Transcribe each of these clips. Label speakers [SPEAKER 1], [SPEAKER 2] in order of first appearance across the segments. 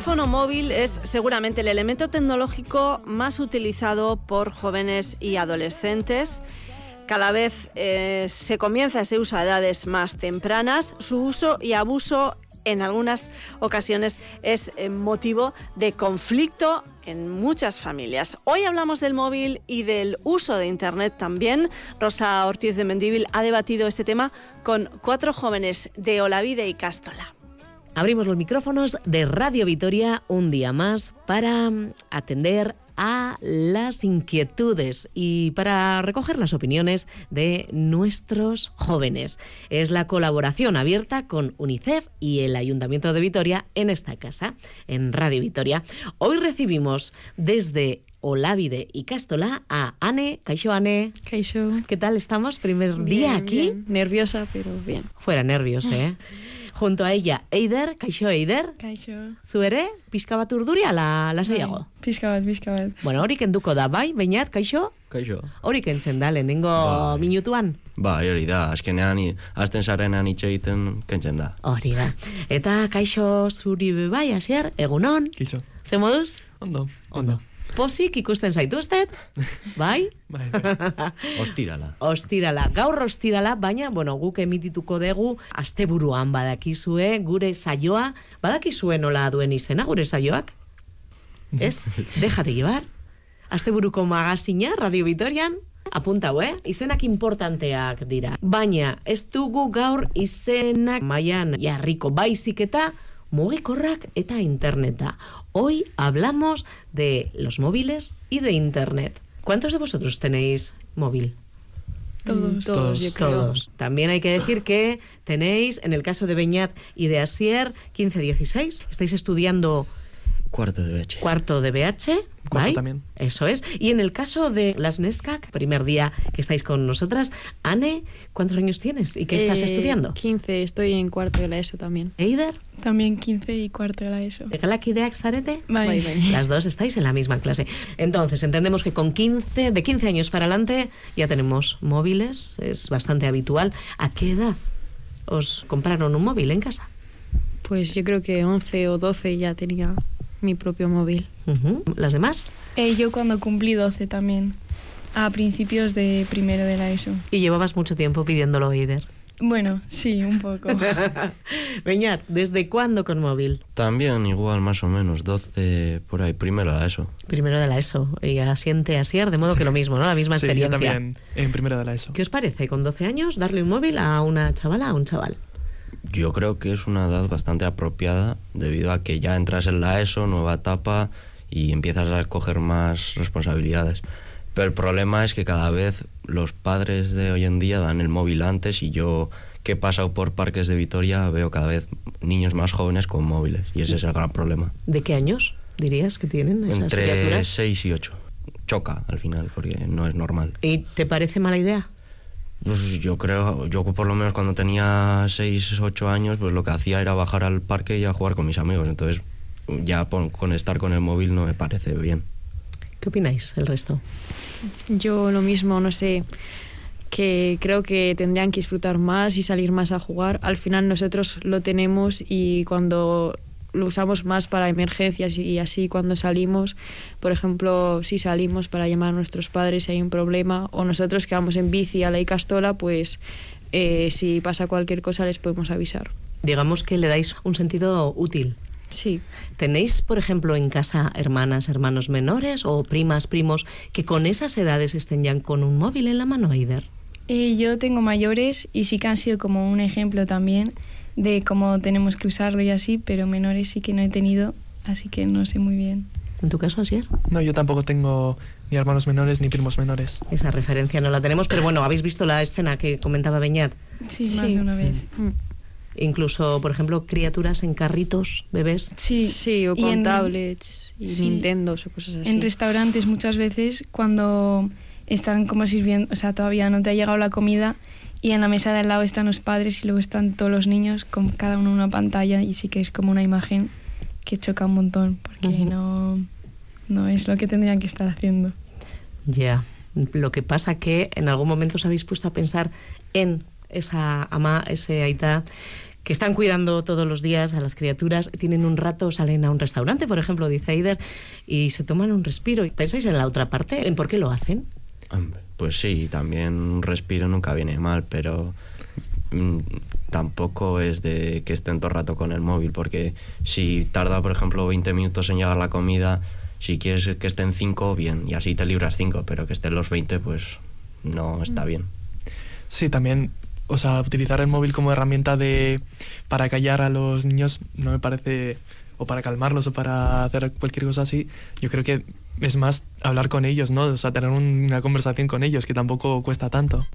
[SPEAKER 1] teléfono móvil es seguramente el elemento tecnológico más utilizado por jóvenes y adolescentes. Cada vez eh, se comienza ese uso a edades más tempranas. Su uso y abuso en algunas ocasiones es eh, motivo de conflicto en muchas familias. Hoy hablamos del móvil y del uso de Internet también. Rosa Ortiz de Mendíbil ha debatido este tema con cuatro jóvenes de Olavide y Cástola.
[SPEAKER 2] Abrimos los micrófonos de Radio Vitoria un día más para mm, atender a las inquietudes y para recoger las opiniones de nuestros jóvenes. Es la colaboración abierta con UNICEF y el Ayuntamiento de Vitoria en esta casa, en Radio Vitoria. Hoy recibimos desde Olávide y Castola a Ane. Caixo, Ane.
[SPEAKER 3] Kaixo.
[SPEAKER 2] ¿Qué tal estamos? Primer
[SPEAKER 3] Bien,
[SPEAKER 2] día aquí.
[SPEAKER 3] bien. Nerviosa, pero bien.
[SPEAKER 2] Fuera nervios, ¿eh? Junto a ella, Eider. Kaixo, Eider.
[SPEAKER 3] Kaixo.
[SPEAKER 2] Zu ere, pixka bat urduria, la, lasaiago.
[SPEAKER 3] Pizka bat, pizka bat.
[SPEAKER 2] Bueno, hori kenduko da, bai, bainat, kaixo?
[SPEAKER 4] Kaixo.
[SPEAKER 2] Hori kentzen da, lehenengo
[SPEAKER 4] Bai.
[SPEAKER 2] minutuan.
[SPEAKER 4] Bai, hori da, azkenean, i- azten zarenean hitz egiten kentzen da.
[SPEAKER 2] Hori da. Eta kaixo zuri bai, hasier, egunon?
[SPEAKER 5] Kixo.
[SPEAKER 2] Ze moduz?
[SPEAKER 5] Ondo.
[SPEAKER 2] Ondo. Pozik ikusten zaituztet, bai?
[SPEAKER 5] Bai, bai.
[SPEAKER 4] Ostirala.
[SPEAKER 2] Ostirala, gaur ostirala, baina, bueno, guk emitituko dugu asteburuan badakizue, gure saioa, badakizue nola duen izena gure saioak? Ez? Déjate llevar. Asteburuko magazina, Radio Vitorian, apuntau, eh? Izenak importanteak dira. Baina, ez dugu gaur izenak maian jarriko baizik eta mugikorrak eta interneta. Hoy hablamos de los móviles y de internet. ¿Cuántos de vosotros tenéis móvil?
[SPEAKER 3] Todos.
[SPEAKER 5] Todos.
[SPEAKER 3] yo creo.
[SPEAKER 2] Todos. También hay que decir que tenéis, en el caso de Beñat y de Asier, 15-16. Estáis estudiando
[SPEAKER 4] Cuarto de beche.
[SPEAKER 2] cuarto de BH.
[SPEAKER 5] Cuarto también.
[SPEAKER 2] Eso es. Y en el caso de las NESCAC, primer día que estáis con nosotras, Anne, ¿cuántos años tienes y qué estás
[SPEAKER 3] Eh,
[SPEAKER 2] estudiando?
[SPEAKER 3] 15, estoy en cuarto de la ESO también.
[SPEAKER 2] Eider,
[SPEAKER 6] También 15 y cuarto de la ESO.
[SPEAKER 2] Galakideak zarete?
[SPEAKER 6] Bai.
[SPEAKER 3] Bai, bai.
[SPEAKER 2] Las dos estáis en la misma clase. Entonces, entendemos que con 15, de 15 años para adelante, ya tenemos móviles, es bastante habitual. ¿A qué edad os compraron un móvil en casa?
[SPEAKER 3] Pues yo creo que 11 o 12 ya tenía mi propio móvil.
[SPEAKER 2] ¿Las demás?
[SPEAKER 6] Eh, yo cuando cumplí 12 también, a principios de primero de la ESO.
[SPEAKER 2] Y llevabas mucho tiempo pidiéndolo, Eider.
[SPEAKER 6] Bueno, sí, un poco.
[SPEAKER 2] Beñat, ¿desde cuándo con móvil?
[SPEAKER 4] También igual, más o menos, 12 por ahí, primero a eso.
[SPEAKER 2] Primero de la ESO. Y asiente Asier, de modo que lo mismo, ¿no? La misma
[SPEAKER 5] Sí, yo
[SPEAKER 2] experiencia.
[SPEAKER 5] también en primero de la ESO.
[SPEAKER 2] ¿Qué os parece con 12 años darle un móvil a una chavala, a un chaval?
[SPEAKER 4] Yo creo que es una edad bastante apropiada debido a que ya entras en la ESO, nueva etapa, y empiezas a coger más responsabilidades. Pero el problema es que cada vez los padres de hoy en día dan el móvil antes y yo que he pasado por parques de Vitoria veo cada vez niños más jóvenes con móviles y ese es el gran problema.
[SPEAKER 2] ¿De qué años dirías que tienen esas
[SPEAKER 4] Entre
[SPEAKER 2] criaturas?
[SPEAKER 4] 6 y 8. Choca al final porque no es normal.
[SPEAKER 2] ¿Y te parece mala idea?
[SPEAKER 4] Pues yo creo, yo por lo menos cuando tenía 6, 8 años, pues lo que hacía era bajar al parque y a jugar con mis amigos. Entonces, ya pon- con estar con el móvil no me parece bien.
[SPEAKER 2] ¿Qué opináis el resto?
[SPEAKER 3] Yo lo mismo, no sé, que creo que tendrían que disfrutar más y salir más a jugar. Al final nosotros lo tenemos y cuando lo usamos más para emergencias y así cuando salimos, por ejemplo, si salimos para llamar a nuestros padres si hay un problema o nosotros que vamos en bici a la Icastola, pues eh, si pasa cualquier cosa les podemos avisar.
[SPEAKER 2] Digamos que le dais un sentido útil.
[SPEAKER 3] Sí,
[SPEAKER 2] ¿Tenéis, por ejemplo, en casa hermanas, hermanos menores o primas, primos que con esas edades estén ya con un móvil en la mano, Aider?
[SPEAKER 6] Eh, yo tengo mayores y sí que han sido como un ejemplo también de cómo tenemos que usarlo y así, pero menores sí que no he tenido, así que no sé muy bien.
[SPEAKER 2] ¿En tu caso, Asier?
[SPEAKER 5] No, yo tampoco tengo ni hermanos menores ni primos menores.
[SPEAKER 2] Esa referencia no la tenemos, pero bueno, habéis visto la escena que comentaba Beñat.
[SPEAKER 6] Sí,
[SPEAKER 3] Sí.
[SPEAKER 6] más de una vez.
[SPEAKER 3] Mm.
[SPEAKER 2] Incluso, por ejemplo, criaturas en carritos, bebés.
[SPEAKER 6] Sí,
[SPEAKER 3] sí, o
[SPEAKER 6] y
[SPEAKER 3] con
[SPEAKER 6] en-
[SPEAKER 3] tablets y
[SPEAKER 6] sí.
[SPEAKER 3] Nintendos o cosas así.
[SPEAKER 6] En restaurantes muchas veces cuando están como sirviendo, o sea, todavía no te ha llegado la comida y en la mesa de al lado están los padres y luego están todos los niños con cada uno una pantalla y sí que es como una imagen que choca un montón porque no... no es lo que tendrían que estar haciendo.
[SPEAKER 2] Ya. Lo que pasa que en algún momento os habéis puesto a pensar en esa ama, ese aita que están cuidando todos los días a las criaturas, tienen un rato, salen a un restaurante, por ejemplo, dice Aider, y se toman un respiro. ¿Pensáis en la otra parte? ¿En por qué lo hacen?
[SPEAKER 4] Hombre, Pues sí, también un respiro nunca viene mal, pero mm, tampoco es de que estén todo el rato con el móvil, porque si tarda, por ejemplo, 20 minutos en llegar la comida, si quieres que estén 5, bien, y así te libras 5, pero que estén los 20, pues no está bien.
[SPEAKER 5] Sí, también, o sea, utilizar el móvil como herramienta de para callar a los niños no me parece o para calmarlos o para hacer cualquier cosa así, yo creo que es más hablar con ellos, ¿no? O sea, tener una conversación con ellos que tampoco cuesta tanto.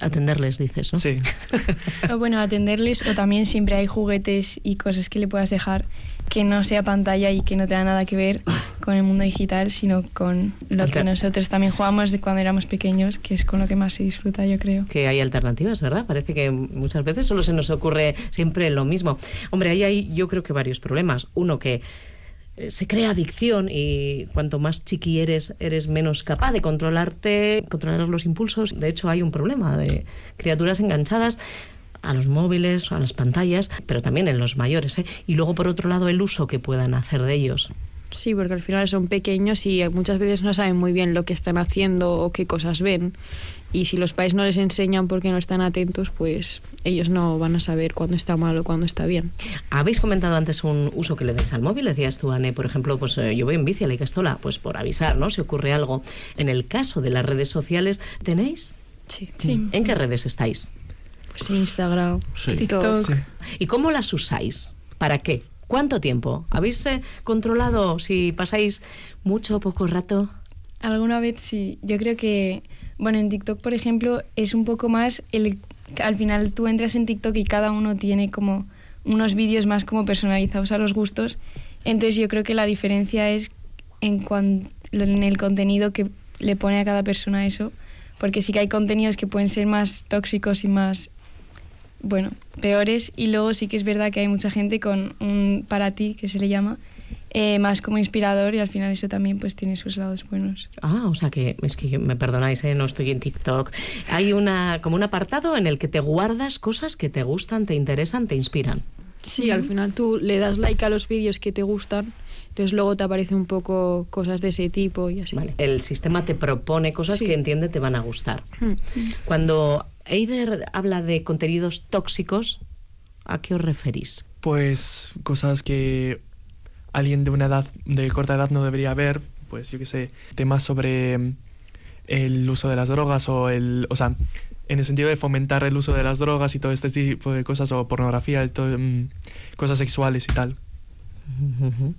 [SPEAKER 2] Atenderles, dices, ¿no?
[SPEAKER 5] Sí.
[SPEAKER 6] O bueno, atenderles o también siempre hay juguetes y cosas que le puedas dejar que no sea pantalla y que no tenga nada que ver con el mundo digital, sino con lo que nosotros también jugamos de cuando éramos pequeños, que es con lo que más se disfruta, yo creo.
[SPEAKER 2] que hay alternativas, ¿verdad? Parece que muchas veces solo se nos ocurre siempre lo mismo. Hombre, ahí hay yo creo que varios problemas. Uno que se crea adicción y cuanto más chiqui eres, eres menos capaz de controlarte, controlar los impulsos. De hecho, hay un problema de criaturas enganchadas a los móviles, a las pantallas, pero también en los mayores. ¿eh? Y luego, por otro lado, el uso que puedan hacer de ellos.
[SPEAKER 3] Sí, porque al final son pequeños y muchas veces no saben muy bien lo que están haciendo o qué cosas ven. Y si los padres no les enseñan porque no están atentos, pues ellos no van a saber cuándo está mal o cuándo está bien.
[SPEAKER 2] Habéis comentado antes un uso que le des al móvil, decías tú, Anne, por ejemplo, pues eh, yo voy en bici a la Icastola, pues por avisar, ¿no? Si ocurre algo. En el caso de las redes sociales, ¿tenéis?
[SPEAKER 3] Sí.
[SPEAKER 6] Sí.
[SPEAKER 2] ¿En qué redes estáis?
[SPEAKER 3] Pues Instagram,
[SPEAKER 4] Sí.
[SPEAKER 3] TikTok.
[SPEAKER 5] Sí.
[SPEAKER 2] ¿Y cómo las usáis? ¿Para qué? ¿Cuánto tiempo? ¿Habéis eh, controlado si pasáis mucho o poco rato?
[SPEAKER 6] Alguna vez sí. Yo creo que, bueno, en TikTok, por ejemplo, es un poco más el al final tú entras en TikTok y cada uno tiene como unos vídeos más como personalizados a los gustos. Entonces yo creo que la diferencia es en, cuan- en el contenido que le pone a cada persona eso. Porque sí que hay contenidos que pueden ser más tóxicos y más, bueno, peores. Y luego sí que es verdad que hay mucha gente con un para ti, que se le llama, eh, más como inspirador y al final eso también pues tiene sus lados buenos.
[SPEAKER 2] Ah, o sea que, es que yo- me perdonáis, ¿eh? no estoy en TikTok. Hay una, como un apartado en el que te guardas cosas que te gustan, te interesan, te inspiran.
[SPEAKER 3] Sí, al final tú le das like a los vídeos que te gustan, entonces luego te aparecen un poco cosas de ese tipo y así.
[SPEAKER 2] Vale. El sistema te propone cosas
[SPEAKER 3] Sí.
[SPEAKER 2] que entiende te van a gustar. Cuando Eider habla de contenidos tóxicos, ¿a qué os referís?
[SPEAKER 5] Pues cosas que alguien de una edad, de corta edad no debería ver, pues yo qué sé, temas sobre mm, el uso de las drogas o el, o sea, en el sentido de fomentar el uso de las drogas y todo este tipo de cosas o pornografía, mm, cosas sexuales y tal.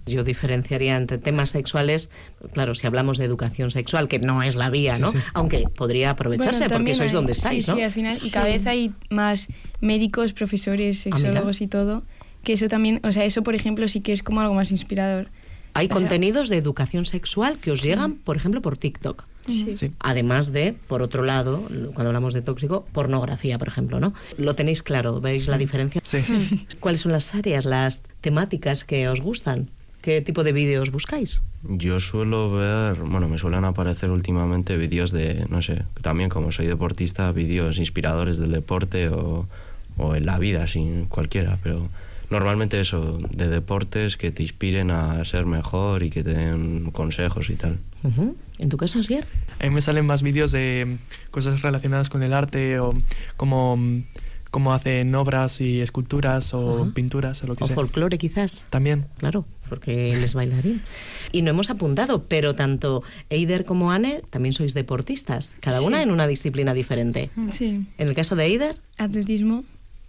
[SPEAKER 2] Yo diferenciaría entre temas sexuales, claro, si hablamos de educación sexual, que no es la vía,
[SPEAKER 5] Sí,
[SPEAKER 2] ¿no?
[SPEAKER 5] sí.
[SPEAKER 2] Aunque podría aprovecharse
[SPEAKER 6] Bueno,
[SPEAKER 2] porque sois
[SPEAKER 6] hay-
[SPEAKER 2] donde
[SPEAKER 6] sí,
[SPEAKER 2] estáis, ¿no?
[SPEAKER 6] Sí, al final, y cada vez hay más médicos, profesores,
[SPEAKER 2] Ah,
[SPEAKER 6] sexólogos y todo, que eso también, o sea, eso por ejemplo sí que es como algo más inspirador.
[SPEAKER 2] Hay
[SPEAKER 6] o sea-
[SPEAKER 2] contenidos de educación sexual que os llegan, por ejemplo, por TikTok.
[SPEAKER 3] Sí.
[SPEAKER 5] Sí.
[SPEAKER 2] Además de, por otro lado, cuando hablamos de tóxico, pornografía, por ejemplo, ¿no? Lo tenéis claro, ¿veis la diferencia?
[SPEAKER 5] Sí.
[SPEAKER 2] ¿Cuáles son las áreas, las temáticas que os gustan? ¿Qué tipo de vídeos buscáis?
[SPEAKER 4] Yo suelo ver, bueno, me suelen aparecer últimamente vídeos de, no sé, también como soy deportista, vídeos inspiradores del deporte o, o en la vida, sin cualquiera, pero normalmente eso, de deportes que te inspiren a ser mejor y que te den consejos y tal.
[SPEAKER 2] ¿En tu caso, Asier?
[SPEAKER 5] A mí me salen más vídeos de cosas relacionadas con el arte o cómo, mm, cómo hacen obras y esculturas o pinturas o lo que
[SPEAKER 2] ¿O
[SPEAKER 5] sea.
[SPEAKER 2] folclore, quizás?
[SPEAKER 5] También.
[SPEAKER 2] Claro, porque él es bailarín. Y no hemos apuntado, pero tanto Eider como Anne también sois deportistas, cada
[SPEAKER 6] Sí.
[SPEAKER 2] una en una disciplina diferente.
[SPEAKER 6] Sí.
[SPEAKER 2] En el caso de Eider
[SPEAKER 6] Atletismo.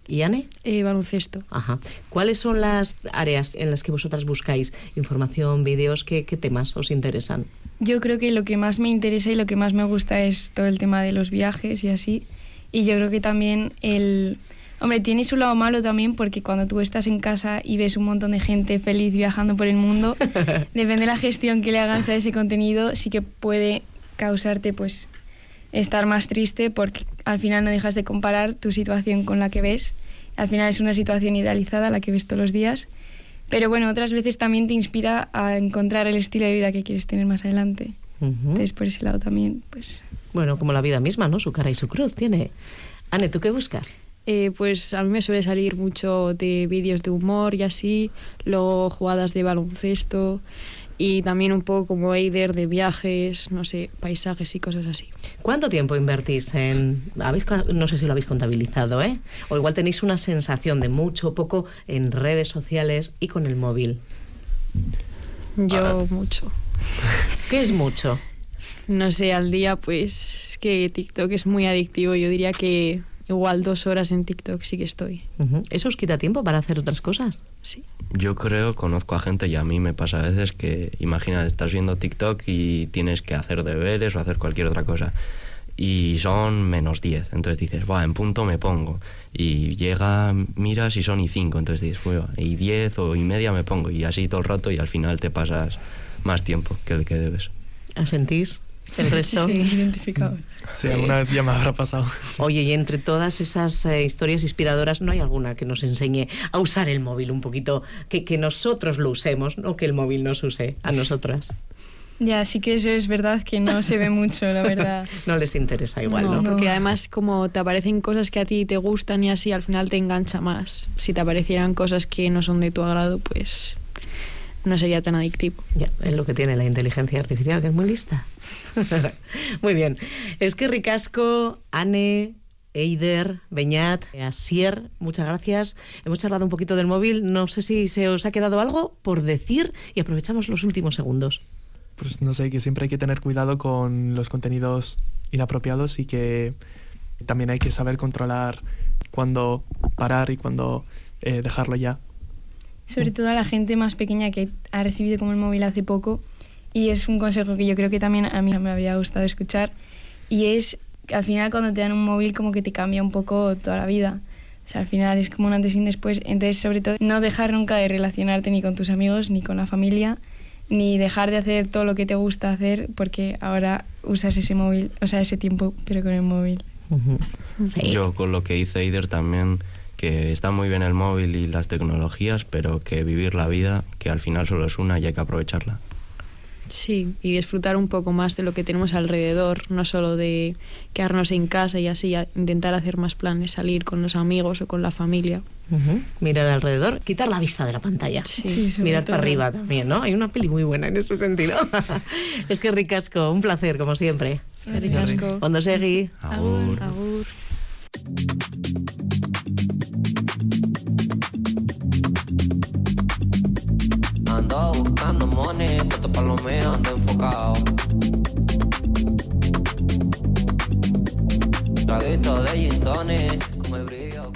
[SPEAKER 2] Y Anne,
[SPEAKER 3] Eh, baloncesto.
[SPEAKER 2] Ajá. ¿Cuáles son las áreas en las que vosotras buscáis información, vídeos? ¿Qué, qué temas os interesan?
[SPEAKER 6] Yo creo que lo que más me interesa y lo que más me gusta es todo el tema de los viajes y así. Y yo creo que también el... Hombre, tiene su lado malo también porque cuando tú estás en casa y ves un montón de gente feliz viajando por el mundo, depende de la gestión que le hagas a ese contenido, sí que puede causarte pues estar más triste porque al final no dejas de comparar tu situación con la que ves. Al final es una situación idealizada la que ves todos los días. Pero bueno, otras veces también te inspira a encontrar el estilo de vida que quieres tener más adelante.
[SPEAKER 2] Ujú.
[SPEAKER 6] Entonces, por ese lado también, pues...
[SPEAKER 2] Bueno, como la vida misma, ¿no? Su cara y su cruz tiene. Anne, ¿tú qué buscas?
[SPEAKER 3] Eh, pues a mí me suele salir mucho de vídeos de humor y así, luego jugadas de baloncesto y también un poco como Eider de viajes, no sé, paisajes y cosas así.
[SPEAKER 2] ¿Cuánto tiempo invertís en.? ¿habéis, no sé si lo habéis contabilizado, ¿eh? O igual tenéis una sensación de mucho o poco en redes sociales y con el móvil.
[SPEAKER 3] Yo mucho.
[SPEAKER 2] ¿Qué es mucho?
[SPEAKER 3] No sé, al día pues es que TikTok es muy adictivo, yo diría que igual dos horas en TikTok sí que estoy.
[SPEAKER 2] ¿Eso os quita tiempo para hacer otras cosas?
[SPEAKER 3] Sí.
[SPEAKER 4] Yo creo, conozco a gente y a mí me pasa a veces que, imagina, estás viendo TikTok y tienes que hacer deberes o hacer cualquier otra cosa. Y son menos 10. Entonces dices, va, en punto me pongo. Y llega, miras y son y 5. Entonces dices, "Buah, y 10 o y media me pongo. Y así todo el rato y al final te pasas más tiempo que el que debes.
[SPEAKER 2] ¿Asentís? ¿El resto?
[SPEAKER 6] Sí, identificados.
[SPEAKER 5] Sí, alguna vez ya me habrá pasado. Sí.
[SPEAKER 2] Oye, y entre todas esas eh, historias inspiradoras, ¿no hay alguna que nos enseñe a usar el móvil un poquito? Que, que nosotros lo usemos, no que el móvil nos use a nosotras.
[SPEAKER 6] Ya, sí que eso es verdad que no se ve mucho, la verdad.
[SPEAKER 2] No les interesa igual, ¿no?
[SPEAKER 3] no, porque además como te aparecen cosas que a ti te gustan y así, al final te engancha más. Si te aparecieran cosas que no son de tu agrado, pues no sería tan adictivo.
[SPEAKER 2] Ya, es lo que tiene la inteligencia artificial, que es muy lista. muy bien. Es que Ricasco, Anne, Eider, Beñat, Asier, muchas gracias. Hemos charlado un poquito del móvil. No sé si se os ha quedado algo por decir y aprovechamos los últimos segundos.
[SPEAKER 5] Pues no sé, que siempre hay que tener cuidado con los contenidos inapropiados y que también hay que saber controlar cuándo parar y cuándo eh, dejarlo ya.
[SPEAKER 6] Sobre todo a la gente más pequeña que ha recibido como el móvil hace poco. Y es un consejo que yo creo que también a mí me habría gustado escuchar. Y es que al final cuando te dan un móvil como que te cambia un poco toda la vida. O sea, al final es como un antes y un después. Entonces, sobre todo, no dejar nunca de relacionarte ni con tus amigos, ni con la familia, ni dejar de hacer todo lo que te gusta hacer porque ahora usas ese móvil, o sea, ese tiempo, pero con el móvil.
[SPEAKER 2] Sí.
[SPEAKER 4] Yo con lo que hice Eider también, que está muy bien el móvil y las tecnologías, pero que vivir la vida, que al final solo es una y hay que aprovecharla.
[SPEAKER 3] Sí, y disfrutar un poco más de lo que tenemos alrededor, no solo de quedarnos en casa y así, intentar hacer más planes, salir con los amigos o con la familia.
[SPEAKER 2] Mirar alrededor, quitar la vista de la pantalla.
[SPEAKER 3] Sí.
[SPEAKER 6] Sí,
[SPEAKER 2] Mirar
[SPEAKER 6] todo.
[SPEAKER 2] para arriba también, ¿no? Hay una peli muy buena en ese sentido. es que Ricasco, un placer, como siempre.
[SPEAKER 3] Ricasco.
[SPEAKER 2] Cuando segui.
[SPEAKER 4] Agur.
[SPEAKER 3] Agur.
[SPEAKER 7] Money, puesto pa' lo mío, ando enfocado. Traguito de gin tonic, el brillo